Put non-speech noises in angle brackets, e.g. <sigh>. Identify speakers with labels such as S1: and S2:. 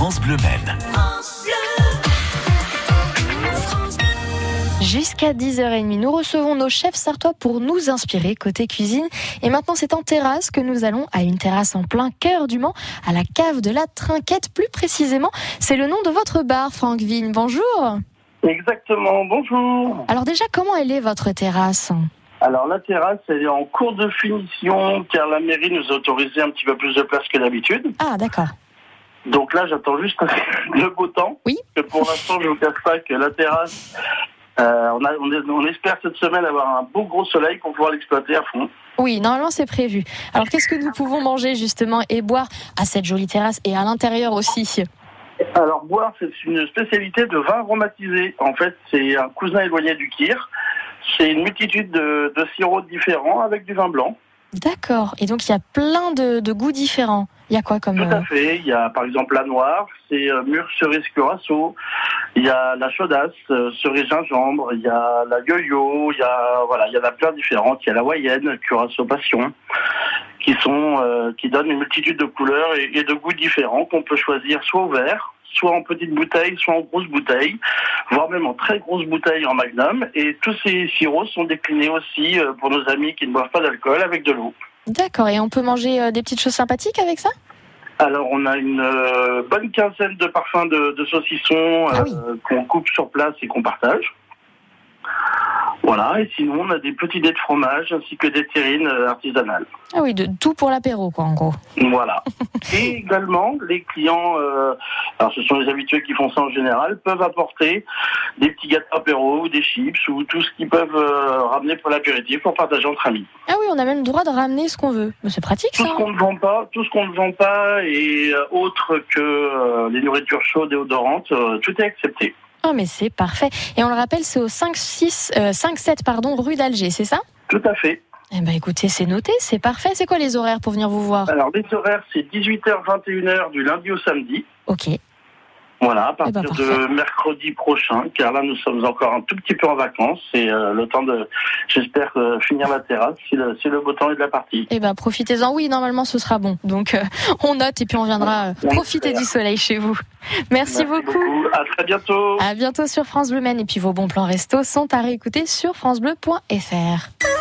S1: France Bleu Maine.
S2: Jusqu'à 10h30, nous recevons nos chefs sartois pour nous inspirer côté cuisine. Et maintenant, c'est en terrasse que nous allons à une terrasse en plein cœur du Mans, à la cave de la Trinquette plus précisément. C'est le nom de votre bar, Franck Vigne. Bonjour.
S3: Exactement, bonjour.
S2: Alors déjà, comment elle est votre terrasse?
S3: Alors la terrasse, elle est en cours de finition car la mairie nous a autorisé un petit peu plus de place que d'habitude.
S2: Ah, d'accord.
S3: Donc là, j'attends juste <laughs> le beau temps.
S2: Oui.
S3: Que pour l'instant, je vous cache pas que la terrasse, euh, on, a, on, est- on espère cette semaine avoir un beau gros soleil pour pouvoir l'exploiter à fond.
S2: Oui, normalement, c'est prévu. Alors, qu'est-ce que nous pouvons manger justement et boire à cette jolie terrasse et à l'intérieur aussi?
S3: Alors boire, c'est une spécialité de vin aromatisé. En fait, c'est un cousin éloigné du kir. C'est une multitude de, de sirops différents avec du vin blanc.
S2: D'accord. Et donc, il y a plein de, de goûts différents. Il y a quoi comme...
S3: Tout
S2: euh,
S3: à fait. Il y a par exemple la noire, c'est euh, mûre cerise curaçao. Il y a la chaudasse, euh, cerise gingembre. Il y a la yo-yo. Il y a voilà, il y en a plein différentes. Il y a la hawaïenne, curaçao passion, qui sont euh, qui donnent une multitude de couleurs et, et de goûts différents qu'on peut choisir soit au verre, soit en petite bouteille, soit en grosse bouteille, voire même en très grosse bouteille en magnum. Et tous ces sirops sont déclinés aussi euh, pour nos amis qui ne boivent pas d'alcool avec de l'eau.
S2: D'accord. Et on peut manger euh, des petites choses sympathiques avec ça?
S3: Alors, on a une euh, bonne quinzaine de parfums de, de saucissons
S2: Ah
S3: euh, qu'on coupe sur place et qu'on partage. Voilà, et sinon, on a des petits dés de fromage ainsi que des terrines artisanales.
S2: Ah oui, de tout pour l'apéro, quoi, en gros.
S3: Voilà. <laughs> et également, les clients, euh, alors ce sont les habitués qui font ça en général, peuvent apporter des petits gâteaux apéro ou des chips ou tout ce qu'ils peuvent ramener pour l'apéritif pour partager entre amis.
S2: Ah oui, on a même le droit de ramener ce qu'on veut. Mais c'est pratique,
S3: Tout
S2: ça.
S3: ce
S2: hein
S3: qu'on ne vend pas, tout ce qu'on ne vend pas et euh, autre que euh, les nourritures chaudes et odorantes, euh, tout est accepté.
S2: Ah, mais c'est parfait. Et on le rappelle, c'est au 5, 6, euh, 5 7 pardon, rue d'Alger, c'est ça?
S3: Tout à fait.
S2: Eh ben écoutez, c'est noté, c'est parfait. C'est quoi les horaires pour venir vous voir?
S3: Alors les horaires, c'est 18h, 21h du lundi au samedi.
S2: Ok.
S3: Voilà, à
S2: Eh ben,
S3: partir de mercredi prochain, car là nous sommes encore un tout petit peu en vacances et euh, le temps de, j'espère, euh, finir la terrasse si le, si le beau temps est de la partie.
S2: Eh ben profitez-en. Oui, normalement ce sera bon. Donc euh, on note et puis on viendra
S3: On
S2: profiter du soleil chez vous. Merci, beaucoup.
S3: À très bientôt.
S2: À bientôt sur France Bleu Maine et puis vos bons plans resto sont à réécouter sur francebleu.fr.